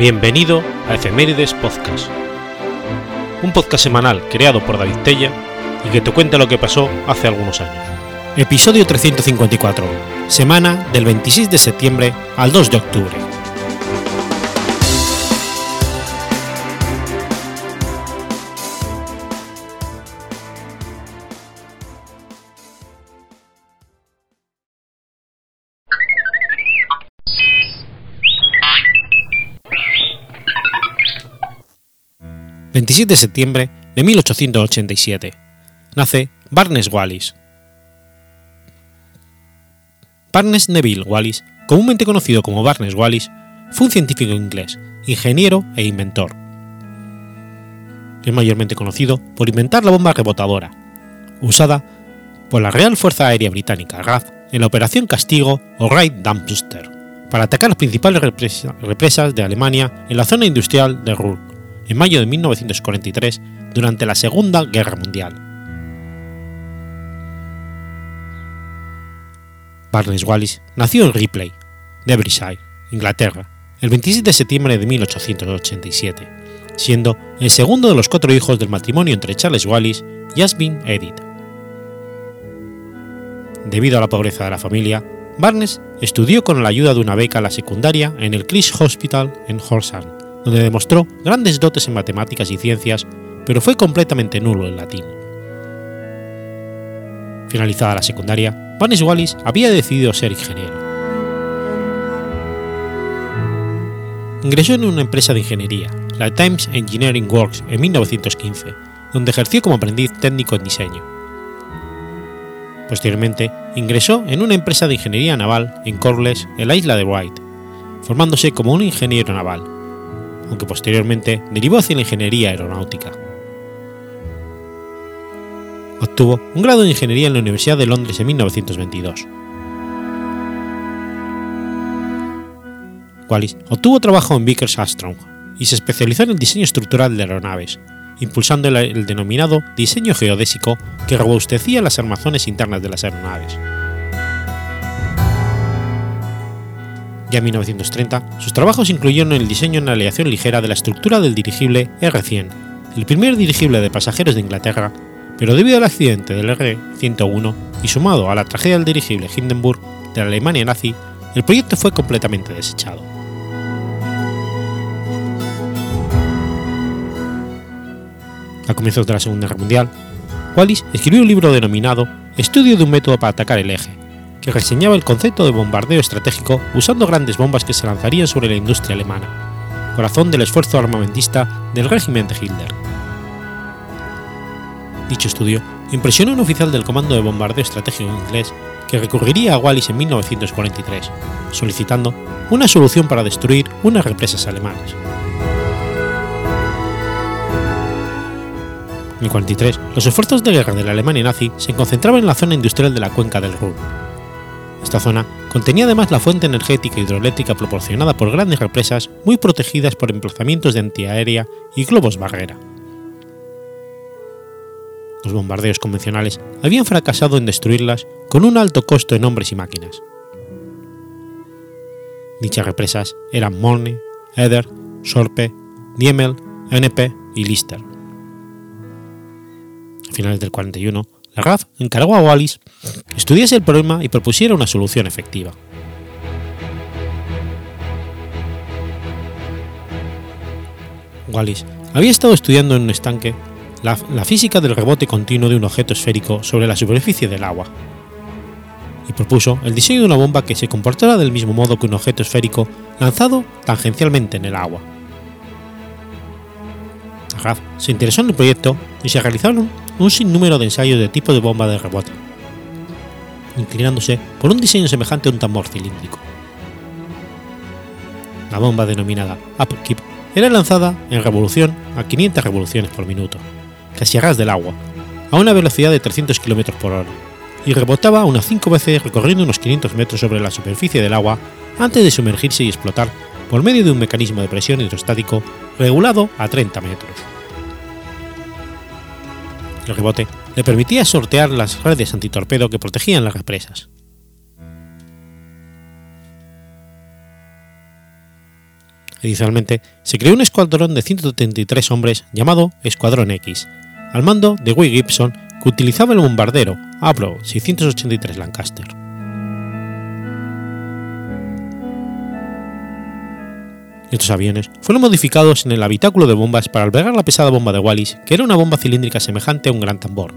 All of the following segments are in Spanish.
Bienvenido a Efemérides Podcast, un podcast semanal creado por David Tella y que te cuenta lo que pasó hace algunos años. Episodio 354, semana del 26 de septiembre al 2 de octubre. 27 de septiembre de 1887. Nace Barnes Wallis. Barnes Neville Wallis, comúnmente conocido como Barnes Wallis, fue un científico inglés, ingeniero e inventor. Es mayormente conocido por inventar la bomba rebotadora, usada por la Real Fuerza Aérea Británica RAF en la Operación Castigo o Raid Dumpster, para atacar las principales represas de Alemania en la zona industrial de Ruhr en mayo de 1943 durante la Segunda Guerra Mundial. Barnes Wallis nació en Ripley, Derbyshire, Inglaterra, el 27 de septiembre de 1887, siendo el segundo de los cuatro hijos del matrimonio entre Charles Wallis y Asbin Edith. Debido a la pobreza de la familia, Barnes estudió con la ayuda de una beca la secundaria en el Christ Hospital en Horsham, donde demostró grandes dotes en matemáticas y ciencias, pero fue completamente nulo en latín. Finalizada la secundaria, Barnes Wallis había decidido ser ingeniero. Ingresó en una empresa de ingeniería, la Times Engineering Works, en 1915, donde ejerció como aprendiz técnico en diseño. Posteriormente, ingresó en una empresa de ingeniería naval en Corles, en la isla de Wight, formándose como un ingeniero naval, aunque posteriormente derivó hacia la ingeniería aeronáutica. Obtuvo un grado de ingeniería en la Universidad de Londres en 1922. Wallis obtuvo trabajo en Vickers Armstrong y se especializó en el diseño estructural de aeronaves, impulsando el, el denominado diseño geodésico que robustecía las armazones internas de las aeronaves. Ya en 1930, sus trabajos incluyeron el diseño en aleación ligera de la estructura del dirigible R-100, el primer dirigible de pasajeros de Inglaterra, pero debido al accidente del R-101 y sumado a la tragedia del dirigible Hindenburg de la Alemania nazi, el proyecto fue completamente desechado. A comienzos de la Segunda Guerra Mundial, Wallis escribió un libro denominado Estudio de un método para atacar el eje, reseñaba el concepto de bombardeo estratégico usando grandes bombas que se lanzarían sobre la industria alemana, corazón del esfuerzo armamentista del régimen de Hitler. Dicho estudio impresionó a un oficial del Comando de Bombardeo Estratégico inglés que recurriría a Wallis en 1943, solicitando una solución para destruir unas represas alemanas. En 1943, los esfuerzos de guerra de la Alemania nazi se concentraban en la zona industrial de la cuenca del Ruhr, esta zona contenía además la fuente energética hidroeléctrica proporcionada por grandes represas muy protegidas por emplazamientos de antiaérea y globos barrera. Los bombardeos convencionales habían fracasado en destruirlas con un alto costo en hombres y máquinas. Dichas represas eran Molne, Eder, Sorpe, Diemel, NP y Lister. A finales del 41, la RAF encargó a Wallis estudiase el problema y propusiera una solución efectiva. Wallis había estado estudiando en un estanque la, física del rebote continuo de un objeto esférico sobre la superficie del agua y propuso el diseño de una bomba que se comportara del mismo modo que un objeto esférico lanzado tangencialmente en el agua. RAF se interesó en el proyecto y se realizaron un sinnúmero de ensayos de tipo de bomba de rebote, inclinándose por un diseño semejante a un tambor cilíndrico. La bomba denominada Upkeep era lanzada en revolución a 500 revoluciones por minuto, casi a ras del agua, a una velocidad de 300 km por hora, y rebotaba unas 5 veces recorriendo unos 500 metros sobre la superficie del agua antes de sumergirse y explotar por medio de un mecanismo de presión hidrostático regulado a 30 metros. El rebote le permitía sortear las redes antitorpedo que protegían las represas. Adicionalmente, se creó un escuadrón de 133 hombres llamado Escuadrón X, al mando de Will Gibson, que utilizaba el bombardero Avro 683 Lancaster. Estos aviones fueron modificados en el habitáculo de bombas para albergar la pesada bomba de Wallis, que era una bomba cilíndrica semejante a un gran tambor,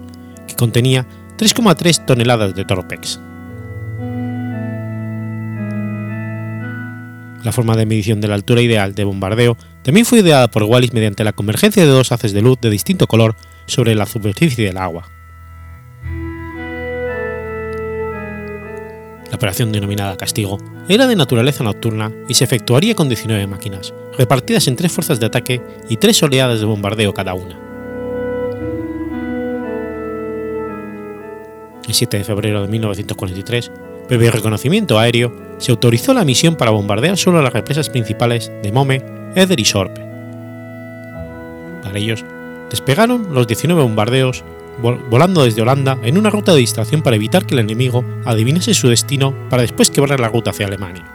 que contenía 3,3 toneladas de Torpex. La forma de medición de la altura ideal de bombardeo también fue ideada por Wallis mediante la convergencia de dos haces de luz de distinto color sobre la superficie del agua. La operación denominada Castigo era de naturaleza nocturna y se efectuaría con 19 máquinas, repartidas en tres fuerzas de ataque y tres oleadas de bombardeo cada una. El 7 de febrero de 1943, previo reconocimiento aéreo, se autorizó la misión para bombardear solo las represas principales de Mome, Eder y Sorpe. Para ellos, despegaron los 19 bombardeos volando desde Holanda en una ruta de distracción para evitar que el enemigo adivinase su destino para después quebrar la ruta hacia Alemania.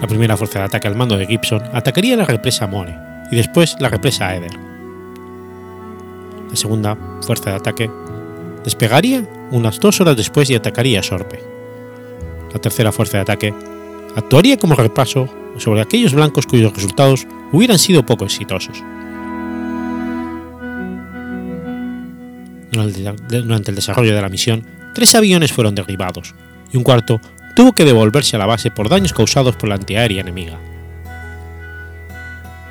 La primera fuerza de ataque al mando de Gibson atacaría la represa More y después la represa Eder. La segunda fuerza de ataque despegaría unas dos horas después y atacaría Sorpe. La tercera fuerza de ataque actuaría como repaso sobre aquellos blancos cuyos resultados hubieran sido poco exitosos. Durante el desarrollo de la misión, tres aviones fueron derribados y un cuarto tuvo que devolverse a la base por daños causados por la antiaérea enemiga.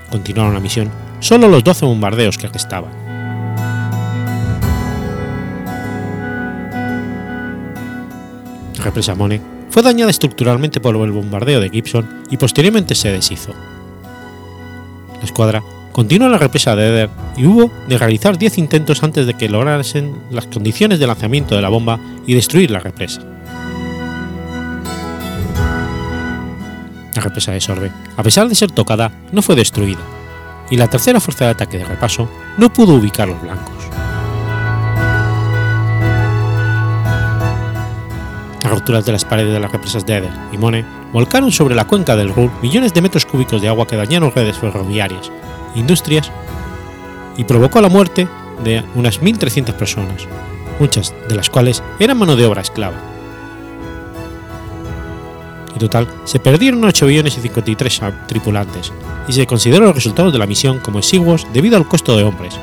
Continuaron la misión solo los 12 bombardeos que restaban. Represa Mone fue dañada estructuralmente por el bombardeo de Gibson y posteriormente se deshizo. La escuadra continuó la represa de Eder y hubo de realizar 10 intentos antes de que lograsen las condiciones de lanzamiento de la bomba y destruir la represa. La represa de Sorbe, a pesar de ser tocada, no fue destruida, y la tercera fuerza de ataque de repaso no pudo ubicar los blancos. Las rupturas de las paredes de las represas de Eder y Mone volcaron sobre la cuenca del Ruhr millones de metros cúbicos de agua que dañaron redes ferroviarias, industrias y provocó la muerte de unas 1.300 personas, muchas de las cuales eran mano de obra esclava. En total, se perdieron 8 aviones y 53 tripulantes, y se consideró los resultados de la misión como exiguos debido al costo de hombres.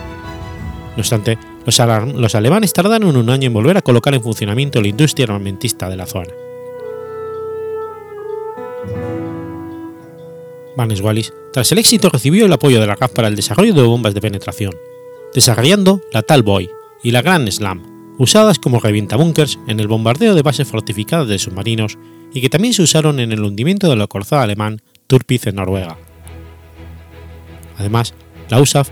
No obstante, los, los alemanes tardaron un año en volver a colocar en funcionamiento la industria armamentista de la zona. Barnes Wallis, tras el éxito, recibió el apoyo de la RAF para el desarrollo de bombas de penetración, desarrollando la Talboy y la Grand Slam, usadas como revientabúnkers en el bombardeo de bases fortificadas de submarinos y que también se usaron en el hundimiento del acorazado alemán Turpiz en Noruega. Además, la USAF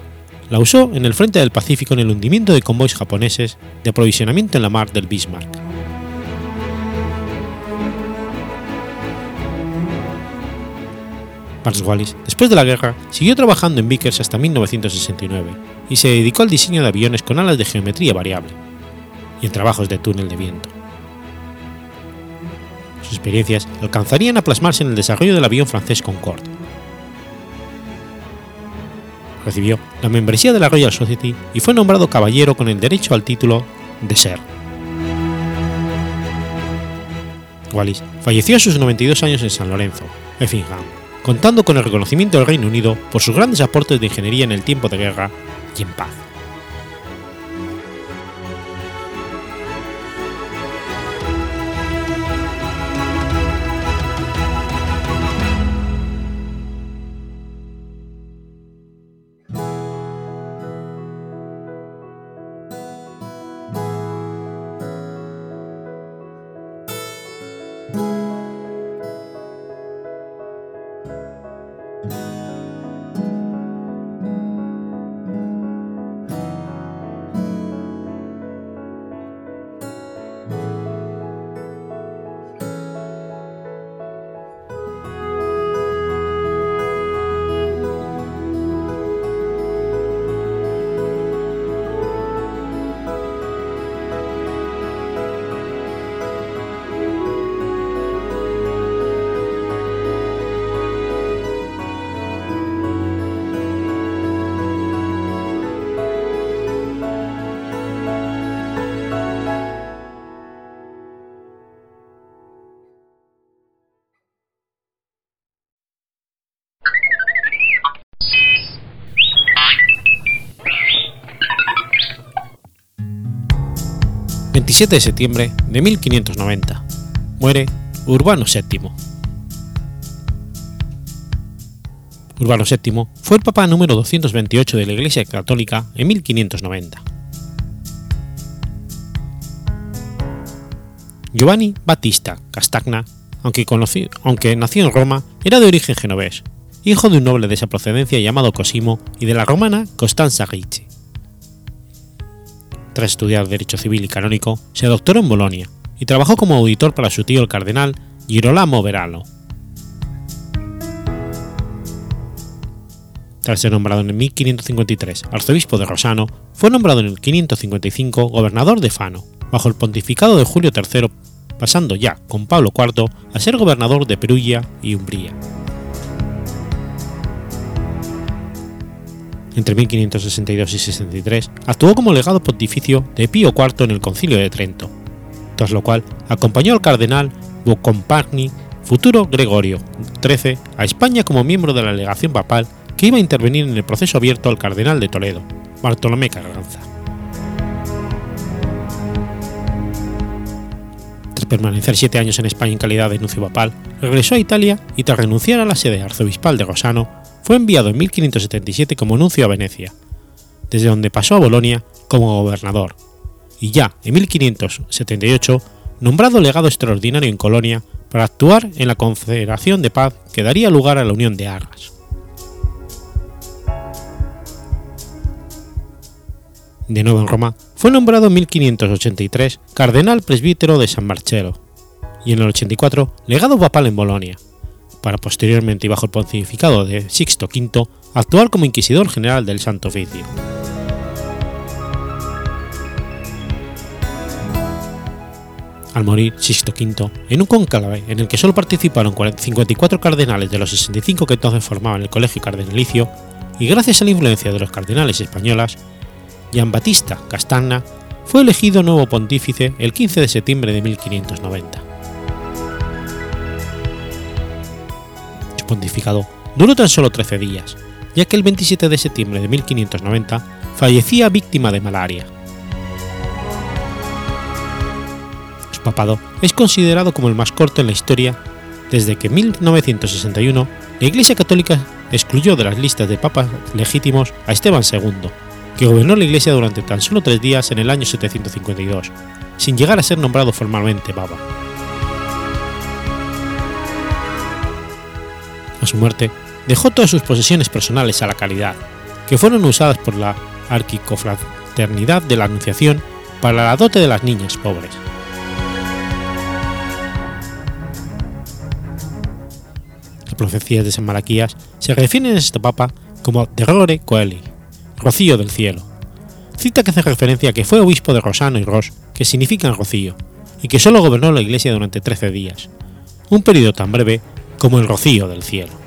la usó en el frente del Pacífico en el hundimiento de convoys japoneses de aprovisionamiento en la mar del Bismarck. Barnes Wallis, después de la guerra, siguió trabajando en Vickers hasta 1969 y se dedicó al diseño de aviones con alas de geometría variable y en trabajos de túnel de viento. Sus experiencias alcanzarían a plasmarse en el desarrollo del avión francés Concorde. Recibió la membresía de la Royal Society y fue nombrado caballero con el derecho al título de ser. Wallis falleció a sus 92 años en San Lorenzo, Effingham, contando con el reconocimiento del Reino Unido por sus grandes aportes de ingeniería en el tiempo de guerra y en paz. 27 de septiembre de 1590. Muere Urbano VII. Urbano VII fue el papa número 228 de la Iglesia Católica en 1590. Giovanni Battista Castagna, aunque, aunque, nació en Roma, era de origen genovés, hijo de un noble de esa procedencia llamado Cosimo y de la romana Costanza Ricci. Tras estudiar Derecho Civil y Canónico, se doctoró en Bolonia y trabajó como auditor para su tío el cardenal Girolamo Verano. Tras ser nombrado en 1553 arzobispo de Rosano, fue nombrado en el 555 gobernador de Fano, bajo el pontificado de Julio III, pasando ya con Pablo IV a ser gobernador de Perugia y Umbría. Entre 1562 y 63 actuó como legado pontificio de Pío IV en el Concilio de Trento, tras lo cual acompañó al cardenal Buoncompagni, futuro Gregorio XIII, a España como miembro de la legación papal que iba a intervenir en el proceso abierto al cardenal de Toledo, Bartolomé Carranza. Tras permanecer siete años en España en calidad de nuncio papal, regresó a Italia y tras renunciar a la sede arzobispal de Rosano, fue enviado en 1577 como nuncio a Venecia, desde donde pasó a Bolonia como gobernador, y ya en 1578 nombrado legado extraordinario en Colonia para actuar en la confederación de paz que daría lugar a la Unión de Arras. De nuevo en Roma, fue nombrado en 1583 cardenal presbítero de San Marcello y en el 84 legado papal en Bolonia, para posteriormente y bajo el pontificado de Sixto V actuar como inquisidor general del Santo Oficio. al morir Sixto V, en un conclave en el que solo participaron 54 cardenales de los 65 que entonces formaban el colegio cardenalicio, y gracias a la influencia de los cardenales españolas, Gian Battista Castagna fue elegido nuevo pontífice el 15 de septiembre de 1590. Su pontificado duró tan solo 13 días, ya que el 27 de septiembre de 1590 fallecía víctima de malaria. papado es considerado como el más corto en la historia desde que en 1961 la Iglesia Católica excluyó de las listas de papas legítimos a Esteban II, que gobernó la Iglesia durante tan solo tres días en el año 752, sin llegar a ser nombrado formalmente papa. A su muerte, dejó todas sus posesiones personales a la caridad, que fueron usadas por la Arquicofraternidad de la Anunciación para la dote de las niñas pobres. profecías de San Malaquías se refieren a este papa como Terrore Coeli, Rocío del Cielo, cita que hace referencia a que fue obispo de Rosano y Ros, que significan rocío, y que solo gobernó la iglesia durante 13 días, un periodo tan breve como el rocío del cielo.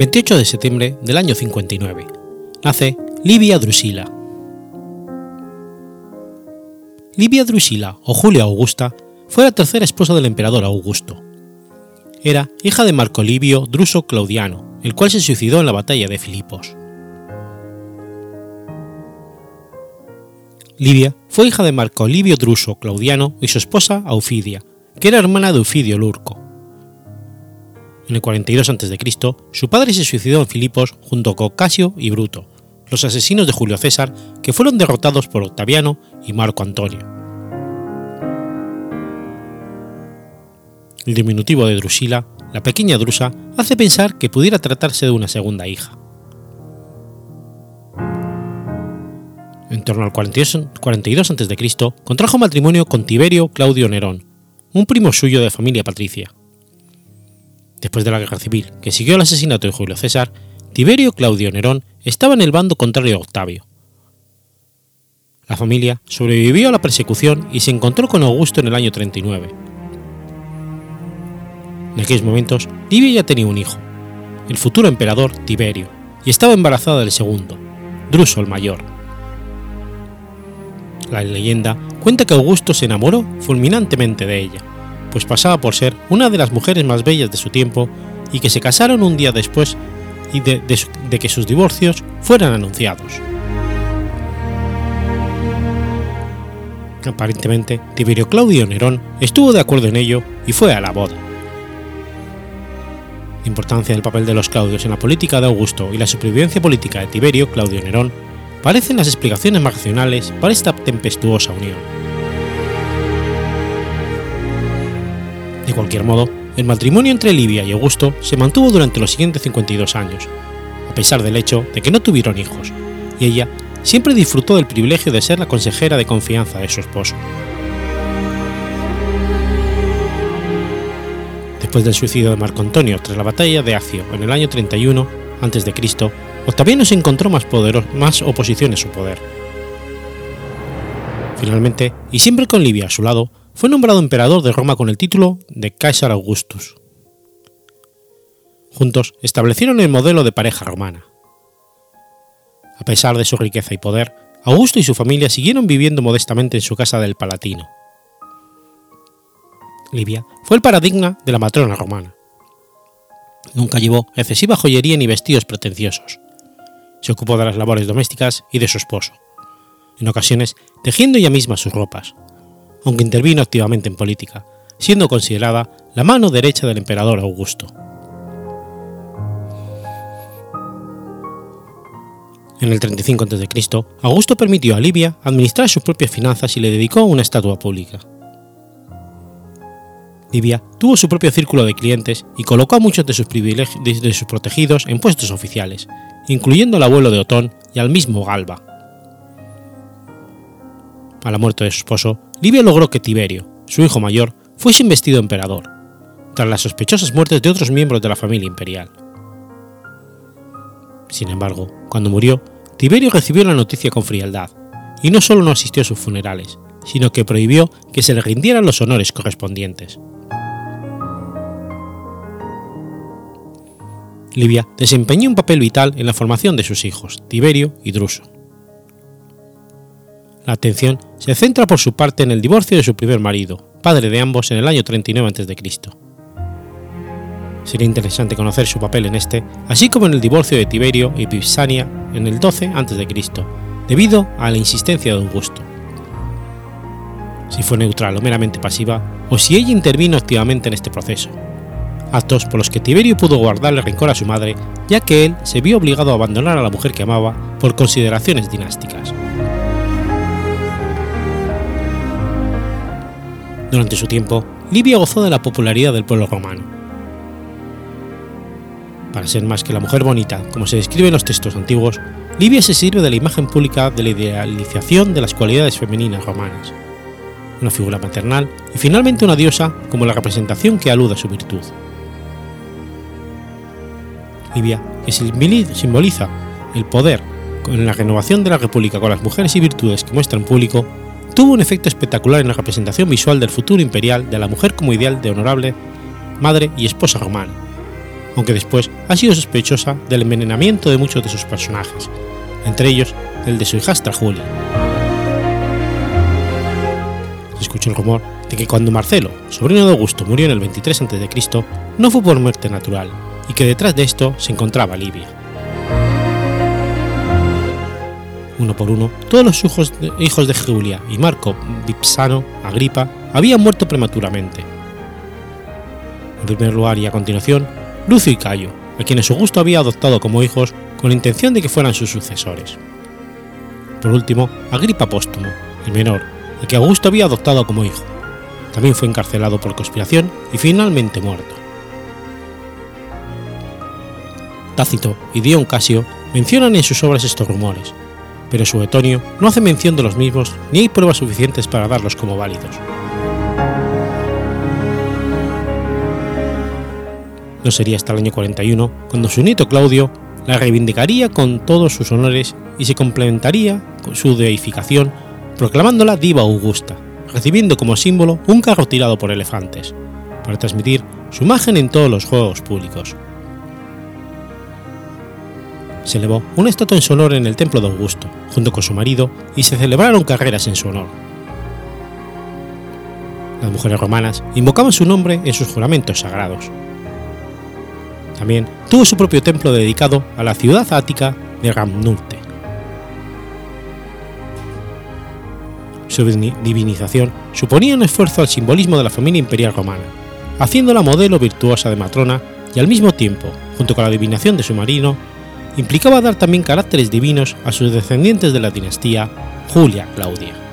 28 de septiembre del año 59. Nace Livia Drusila. Livia Drusila o Julia Augusta fue la tercera esposa del emperador Augusto. Era hija de Marco Livio Druso Claudiano, el cual se suicidó en la batalla de Filipos. Livia fue hija de Marco Livio Druso Claudiano y su esposa Aufidia, que era hermana de Eufidio Lurco. En el 42 a.C., su padre se suicidó en Filipos junto con Casio y Bruto, los asesinos de Julio César que fueron derrotados por Octaviano y Marco Antonio. El diminutivo de Drusila, la pequeña Drusa, hace pensar que pudiera tratarse de una segunda hija. En torno al 42 a.C., contrajo matrimonio con Tiberio Claudio Nerón, un primo suyo de familia patricia. Después de la guerra civil que siguió el asesinato de Julio César, Tiberio Claudio Nerón estaba en el bando contrario a Octavio. La familia sobrevivió a la persecución y se encontró con Augusto en el año 39. En aquellos momentos, Livia ya tenía un hijo, el futuro emperador Tiberio, y estaba embarazada del segundo, Druso el mayor. La leyenda cuenta que Augusto se enamoró fulminantemente de ella, pues pasaba por ser una de las mujeres más bellas de su tiempo y que se casaron un día después y de, de que sus divorcios fueran anunciados. Aparentemente, Tiberio Claudio Nerón estuvo de acuerdo en ello y fue a la boda. La importancia del papel de los Claudios en la política de Augusto y la supervivencia política de Tiberio Claudio Nerón parecen las explicaciones más racionales para esta tempestuosa unión. De cualquier modo, el matrimonio entre Livia y Augusto se mantuvo durante los siguientes 52 años, a pesar del hecho de que no tuvieron hijos, y ella siempre disfrutó del privilegio de ser la consejera de confianza de su esposo. Después del suicidio de Marco Antonio tras la batalla de Acio en el año 31 a.C., Octaviano se encontró más, más oposición a su poder. Finalmente, y siempre con Livia a su lado, fue nombrado emperador de Roma con el título de Caesar Augustus. Juntos establecieron el modelo de pareja romana. A pesar de su riqueza y poder, Augusto y su familia siguieron viviendo modestamente en su casa del Palatino. Livia fue el paradigma de la matrona romana. Nunca llevó excesiva joyería ni vestidos pretenciosos. Se ocupó de las labores domésticas y de su esposo, en ocasiones tejiendo ella misma sus ropas, aunque intervino activamente en política, siendo considerada la mano derecha del emperador Augusto. En el 35 a.C., Augusto permitió a Livia administrar sus propias finanzas y le dedicó una estatua pública. Livia tuvo su propio círculo de clientes y colocó a muchos de sus, de sus protegidos en puestos oficiales, incluyendo al abuelo de Otón y al mismo Galba. A la muerte de su esposo, Livia logró que Tiberio, su hijo mayor, fuese investido emperador, tras las sospechosas muertes de otros miembros de la familia imperial. Sin embargo, cuando murió, Tiberio recibió la noticia con frialdad, y no solo no asistió a sus funerales, sino que prohibió que se le rindieran los honores correspondientes. Livia desempeñó un papel vital en la formación de sus hijos, Tiberio y Druso. La atención se centra por su parte en el divorcio de su primer marido, padre de ambos en el año 39 a.C. Sería interesante conocer su papel en este, así como en el divorcio de Tiberio y Pipsania en el 12 a.C., debido a la insistencia de Augusto. Si fue neutral o meramente pasiva, o si ella intervino activamente en este proceso, actos por los que Tiberio pudo guardarle rencor a su madre, ya que él se vio obligado a abandonar a la mujer que amaba por consideraciones dinásticas. Durante su tiempo, Livia gozó de la popularidad del pueblo romano. Para ser más que la mujer bonita, como se describe en los textos antiguos, Livia se sirve de la imagen pública de la idealización de las cualidades femeninas romanas, una figura maternal y finalmente una diosa como la representación que alude a su virtud. Libia, que simboliza el poder en la renovación de la República con las mujeres y virtudes que muestra en público, tuvo un efecto espectacular en la representación visual del futuro imperial de la mujer como ideal de honorable madre y esposa romana, aunque después ha sido sospechosa del envenenamiento de muchos de sus personajes, entre ellos el de su hijastra Julia. Se escuchó el rumor de que cuando Marcelo, sobrino de Augusto, murió en el 23 a.C., no fue por muerte natural, y que detrás de esto se encontraba Libia. Uno por uno, todos los hijos de, hijos Julia y Marco Vipsano, Agripa, habían muerto prematuramente. En primer lugar y a continuación, Lucio y Cayo, a quienes Augusto había adoptado como hijos con la intención de que fueran sus sucesores. Por último, Agripa Póstumo, el menor, el que Augusto había adoptado como hijo. También fue encarcelado por conspiración y finalmente muerto. Tácito y Dion Casio mencionan en sus obras estos rumores, pero Suetonio no hace mención de los mismos ni hay pruebas suficientes para darlos como válidos. No sería hasta el año 41 cuando su nieto Claudio la reivindicaría con todos sus honores y se complementaría con su deificación proclamándola diva augusta, recibiendo como símbolo un carro tirado por elefantes, para transmitir su imagen en todos los juegos públicos. Se elevó una estatua en su honor en el templo de Augusto, junto con su marido, y se celebraron carreras en su honor. Las mujeres romanas invocaban su nombre en sus juramentos sagrados. También tuvo su propio templo dedicado a la ciudad ática de Ramnurte. Su divinización suponía un esfuerzo al simbolismo de la familia imperial romana, haciéndola modelo virtuosa de matrona y al mismo tiempo, junto con la adivinación de su marino, implicaba dar también caracteres divinos a sus descendientes de la dinastía Julia Claudia.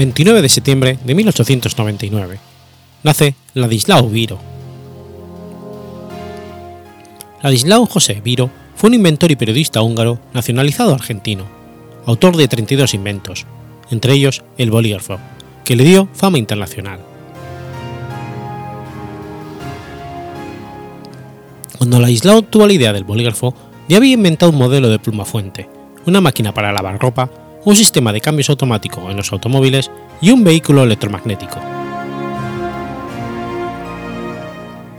29 de septiembre de 1899. Nace Ladislao Viro. Ladislao José Viro fue un inventor y periodista húngaro nacionalizado argentino, autor de 32 inventos, entre ellos el bolígrafo, que le dio fama internacional. Cuando Ladislao tuvo la idea del bolígrafo, ya había inventado un modelo de pluma fuente, una máquina para lavar ropa un sistema de cambios automático en los automóviles y un vehículo electromagnético.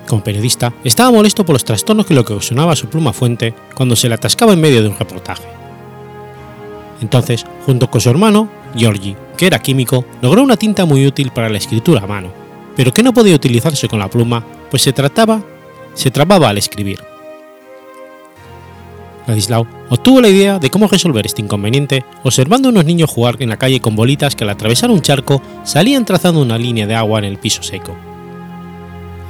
Como periodista, estaba molesto por los trastornos que le ocasionaba su pluma fuente cuando se le atascaba en medio de un reportaje. Entonces, junto con su hermano, Georgi, que era químico, logró una tinta muy útil para la escritura a mano, pero que no podía utilizarse con la pluma, pues se trataba, se trababa al escribir. Ladislao obtuvo la idea de cómo resolver este inconveniente observando a unos niños jugar en la calle con bolitas que al atravesar un charco salían trazando una línea de agua en el piso seco.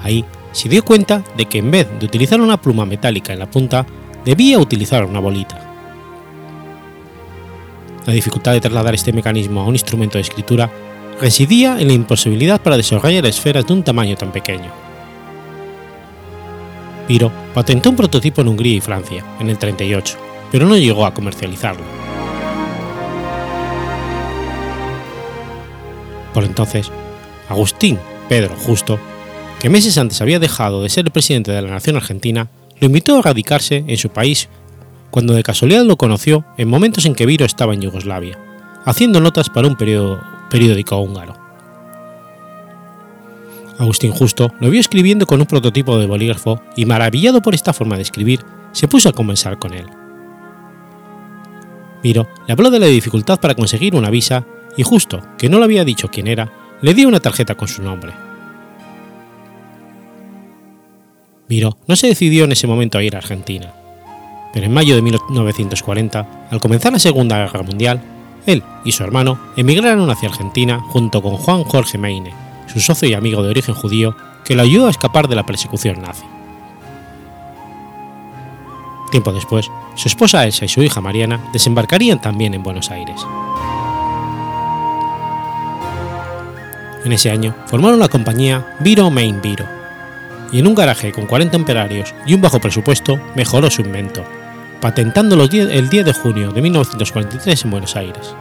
Ahí se dio cuenta de que en vez de utilizar una pluma metálica en la punta, debía utilizar una bolita. La dificultad de trasladar este mecanismo a un instrumento de escritura residía en la imposibilidad para desarrollar esferas de un tamaño tan pequeño. Piro patentó un prototipo en Hungría y Francia en el 38, pero no llegó a comercializarlo. Por entonces, Agustín Pedro Justo, que meses antes había dejado de ser el presidente de la nación argentina, lo invitó a radicarse en su país cuando de casualidad lo conoció en momentos en que Viro estaba en Yugoslavia, haciendo notas para un periódico húngaro. Agustín Justo lo vio escribiendo con un prototipo de bolígrafo y maravillado por esta forma de escribir, se puso a conversar con él. Miro le habló de la dificultad para conseguir una visa y Justo, que no le había dicho quién era, le dio una tarjeta con su nombre. Miro no se decidió en ese momento a ir a Argentina, pero en mayo de 1940, al comenzar la Segunda Guerra Mundial, él y su hermano emigraron hacia Argentina junto con Juan Jorge Meine, su socio y amigo de origen judío, que lo ayudó a escapar de la persecución nazi. Tiempo después, su esposa Elsa y su hija Mariana desembarcarían también en Buenos Aires. En ese año formaron la compañía Viro Main Viro, y en un garaje con 40 operarios y un bajo presupuesto mejoró su invento, patentándolo el 10 de junio de 1943 en Buenos Aires.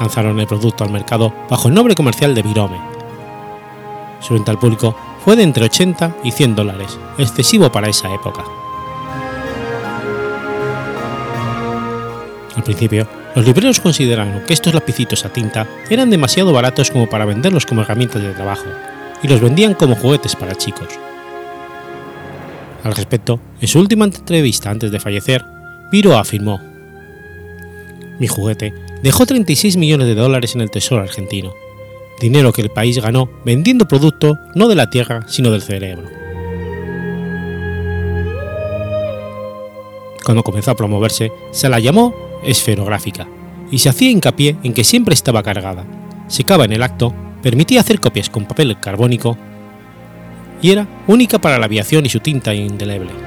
Lanzaron el producto al mercado bajo el nombre comercial de Virome. Su venta al público fue de entre 80 y 100 dólares, excesivo para esa época. Al principio, los libreros consideraron que estos lapicitos a tinta eran demasiado baratos como para venderlos como herramientas de trabajo, y los vendían como juguetes para chicos. Al respecto, en su última entrevista antes de fallecer, Viro afirmó, Mi juguete dejó 36 millones de dólares en el Tesoro argentino, dinero que el país ganó vendiendo producto no de la tierra, sino del cerebro. Cuando comenzó a promoverse, se la llamó esferográfica y se hacía hincapié en que siempre estaba cargada, secaba en el acto, permitía hacer copias con papel carbónico y era única para la aviación y su tinta indeleble.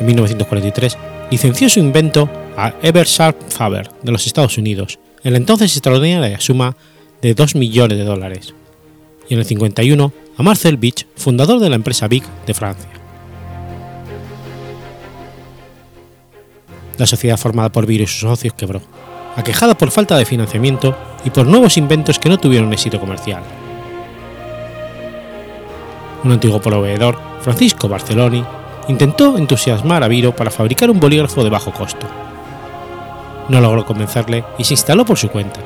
En 1943 licenció su invento a Eversharp Faber de los Estados Unidos en la entonces extraordinaria suma de 2 millones de dólares, y en el 51 a Marcel Beach, fundador de la empresa Big de Francia. La sociedad formada por Viro y sus socios quebró, aquejada por falta de financiamiento y por nuevos inventos que no tuvieron éxito comercial. Un antiguo proveedor, Francisco Barceloni, intentó entusiasmar a Viro para fabricar un bolígrafo de bajo costo. No logró convencerle y se instaló por su cuenta.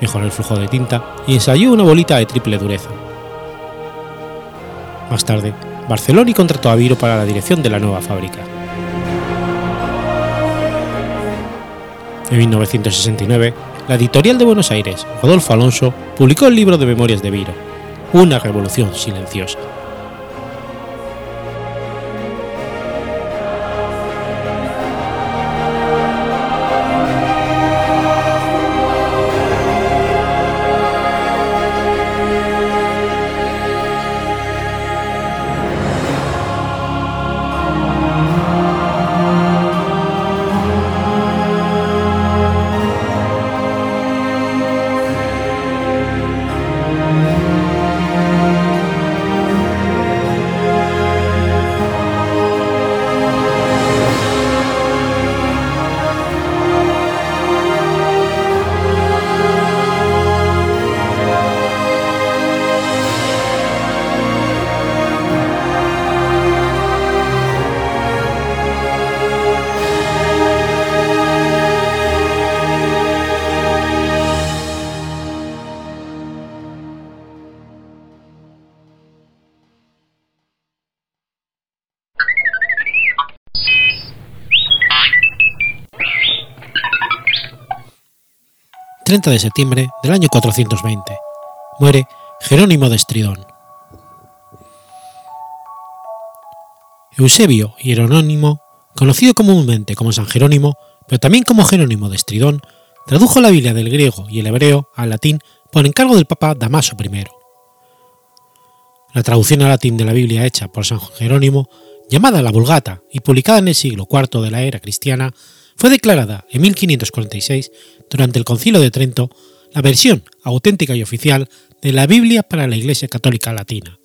Mejoró el flujo de tinta y ensayó una bolita de triple dureza. Más tarde, Barceloni contrató a Viro para la dirección de la nueva fábrica. En 1969, la editorial de Buenos Aires, Rodolfo Alonso, publicó el libro de memorias de Viro, Una revolución silenciosa. 30 de septiembre del año 420. Muere Jerónimo de Estridón. Eusebio Hieronónimo, conocido comúnmente como San Jerónimo, pero también como Jerónimo de Estridón, tradujo la Biblia del griego y el hebreo al latín por encargo del Papa Damaso I. La traducción al latín de la Biblia hecha por San Jerónimo, llamada la Vulgata y publicada en el siglo IV de la era cristiana, fue declarada en 1546 durante el Concilio de Trento la versión auténtica y oficial de la Biblia para la Iglesia Católica Latina,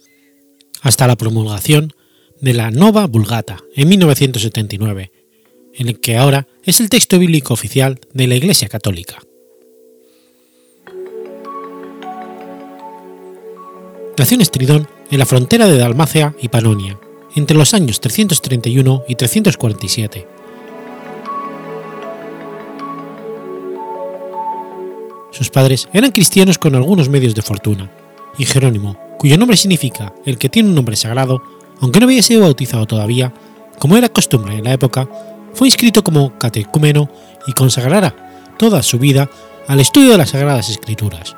hasta la promulgación de la Nova Vulgata en 1979, en el que ahora es el texto bíblico oficial de la Iglesia Católica. Nació en Estridón, en la frontera de Dalmacia y Panonia, entre los años 331 y 347 Sus padres eran cristianos con algunos medios de fortuna, y Jerónimo, cuyo nombre significa el que tiene un nombre sagrado, aunque no había sido bautizado todavía, como era costumbre en la época, fue inscrito como catecúmeno y consagrará toda su vida al estudio de las Sagradas Escrituras,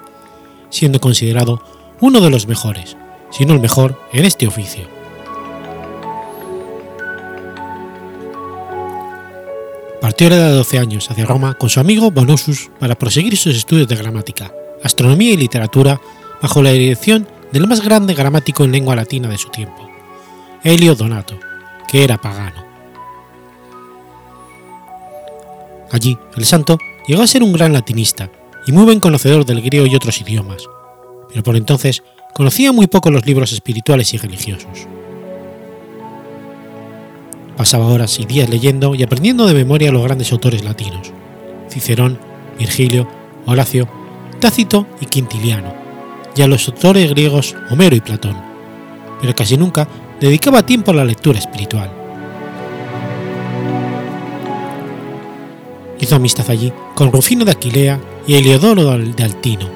siendo considerado uno de los mejores, si no el mejor, en este oficio. Partió a la edad de 12 años hacia Roma con su amigo Bonosus para proseguir sus estudios de gramática, astronomía y literatura bajo la dirección del más grande gramático en lengua latina de su tiempo, Helio Donato, que era pagano. Allí, el santo llegó a ser un gran latinista y muy buen conocedor del griego y otros idiomas, pero por entonces conocía muy poco los libros espirituales y religiosos. Pasaba horas y días leyendo y aprendiendo de memoria a los grandes autores latinos, Cicerón, Virgilio, Horacio, Tácito y Quintiliano, y a los autores griegos Homero y Platón, pero casi nunca dedicaba tiempo a la lectura espiritual. Hizo amistad allí con Rufino de Aquilea y Heliodoro de Altino,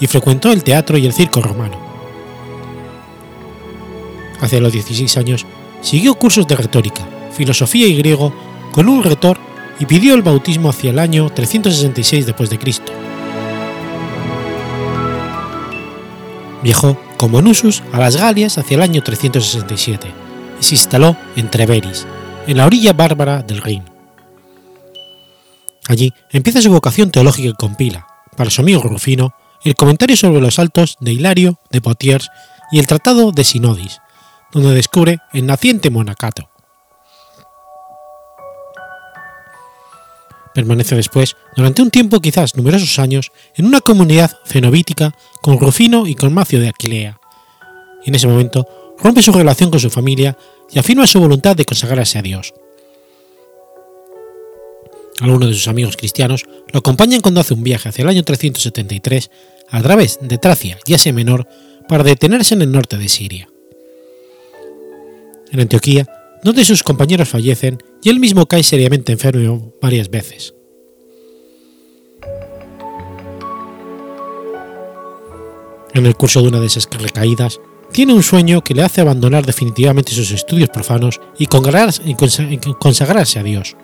y frecuentó el teatro y el circo romano. Hacia los 16 años siguió cursos de retórica, filosofía y griego con un retor y pidió el bautismo hacia el año 366 d.C. Viajó como Nusus a las Galias hacia el año 367 y se instaló en Treveris, en la orilla bárbara del Rin. Allí empieza su vocación teológica y compila, para su amigo Rufino, el comentario sobre los altos de Hilario de Potiers y el tratado de Sinodis, donde descubre el naciente monacato. Permanece después, durante un tiempo quizás numerosos años, en una comunidad cenobítica con Rufino y con Macio de Aquilea. En ese momento rompe su relación con su familia y afirma su voluntad de consagrarse a Dios. Algunos de sus amigos cristianos lo acompañan cuando hace un viaje hacia el año 373 a través de Tracia y Asia Menor para detenerse en el norte de Siria. En Antioquía, dos de sus compañeros fallecen y él mismo cae seriamente enfermo varias veces. En el curso de una de esas recaídas, tiene un sueño que le hace abandonar definitivamente sus estudios profanos y consagrarse a Dios.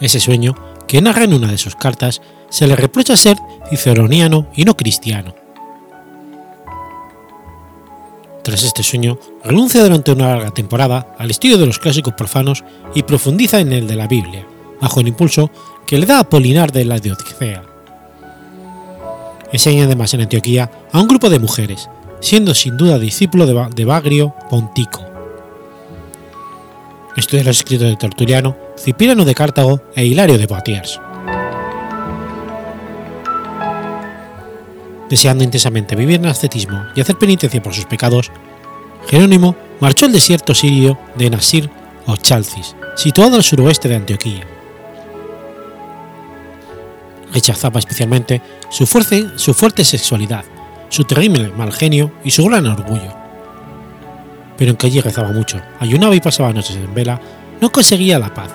Ese sueño, que narra en una de sus cartas, se le reprocha ser ciceroniano y no cristiano. Tras este sueño, renuncia durante una larga temporada al estudio de los clásicos profanos y profundiza en el de la Biblia, bajo el impulso que le da Apolinar de la Diodicea. Enseña además en Antioquía a un grupo de mujeres, siendo sin duda discípulo de Bagrio Pontico. Estudia los escritos de Tertuliano, Cipriano de Cartago e Hilario de Poitiers. Deseando intensamente vivir en ascetismo y hacer penitencia por sus pecados, Jerónimo marchó al desierto sirio de Nasir o Chalcis, situado al suroeste de Antioquía. Rechazaba especialmente su, su fuerte sexualidad, su terrible mal genio y su gran orgullo. Pero aunque allí rezaba mucho, ayunaba y pasaba noches en vela, no conseguía la paz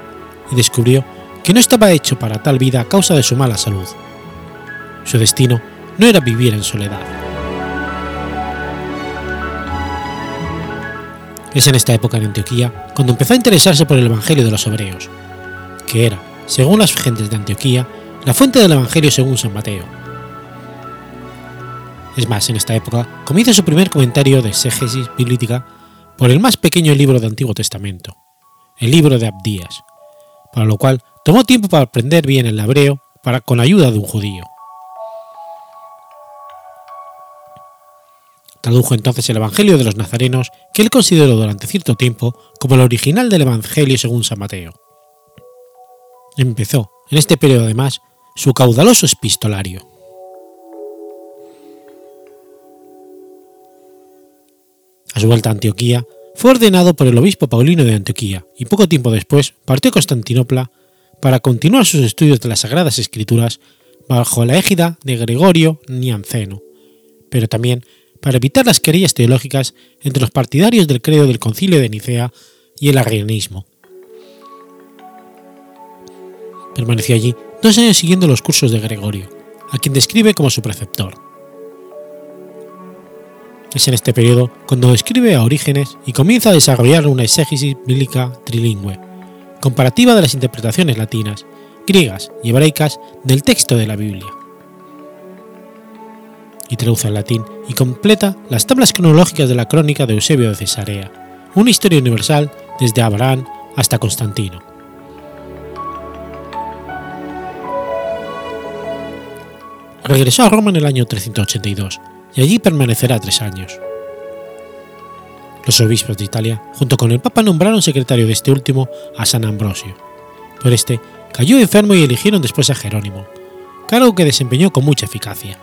y descubrió que no estaba hecho para tal vida a causa de su mala salud. Su destino no era vivir en soledad. Es en esta época en Antioquía cuando empezó a interesarse por el Evangelio de los Hebreos, que era, según las gentes de Antioquía, la fuente del Evangelio según San Mateo. Es más, en esta época comienza su primer comentario de exégesis bíblica por el más pequeño libro del Antiguo Testamento, el libro de Abdías, para lo cual tomó tiempo para aprender bien el hebreo para, con ayuda de un judío. Tradujo entonces el Evangelio de los Nazarenos, que él consideró durante cierto tiempo como el original del Evangelio según San Mateo. Empezó, en este periodo además, su caudaloso epistolario. A su vuelta a Antioquía, fue ordenado por el obispo Paulino de Antioquía y poco tiempo después partió a Constantinopla para continuar sus estudios de las Sagradas Escrituras bajo la égida de Gregorio Nianceno, pero también para evitar las querellas teológicas entre los partidarios del credo del concilio de Nicea y el arrianismo. Permaneció allí dos años siguiendo los cursos de Gregorio, a quien describe como su preceptor. Es en este periodo cuando escribe a Orígenes y comienza a desarrollar una exégesis bíblica trilingüe, comparativa de las interpretaciones latinas, griegas y hebraicas del texto de la Biblia. Y traduce al latín y completa las tablas cronológicas de la crónica de Eusebio de Cesarea, una historia universal desde Abraham hasta Constantino. Regresó a Roma en el año 382 y allí permanecerá tres años. Los obispos de Italia, junto con el Papa, nombraron secretario de este último a San Ambrosio, pero este cayó enfermo y eligieron después a Jerónimo, cargo que desempeñó con mucha eficacia.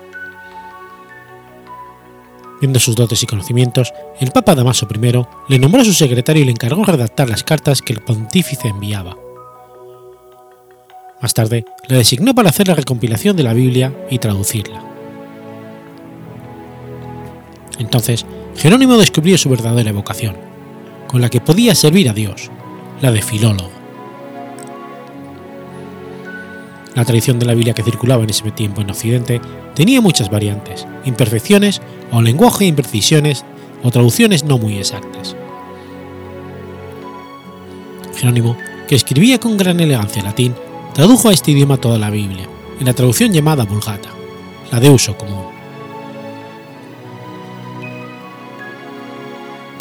Viendo sus dotes y conocimientos, el Papa Damaso I le nombró su secretario y le encargó redactar las cartas que el pontífice enviaba. Más tarde, le designó para hacer la recompilación de la Biblia y traducirla. Entonces, Jerónimo descubrió su verdadera vocación, con la que podía servir a Dios, la de filólogo. La tradición de la Biblia que circulaba en ese tiempo en Occidente tenía muchas variantes, imperfecciones o lenguaje imprecisiones o traducciones no muy exactas. Jerónimo, que escribía con gran elegancia latín, tradujo a este idioma toda la Biblia, en la traducción llamada Vulgata, la de uso común.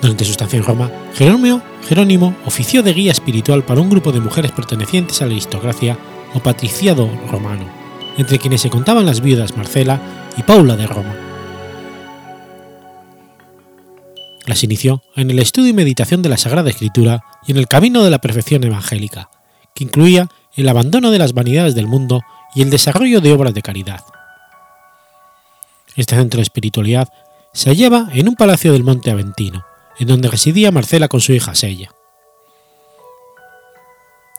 Durante su estancia en Roma, Jerónimo, Jerónimo ofició de guía espiritual para un grupo de mujeres pertenecientes a la aristocracia o patriciado romano, entre quienes se contaban las viudas Marcela y Paula de Roma. Las inició en el estudio y meditación de la Sagrada Escritura y en el camino de la perfección evangélica, que incluía el abandono de las vanidades del mundo y el desarrollo de obras de caridad. Este centro de espiritualidad se hallaba en un palacio del Monte Aventino, en donde residía Marcela con su hija Sella.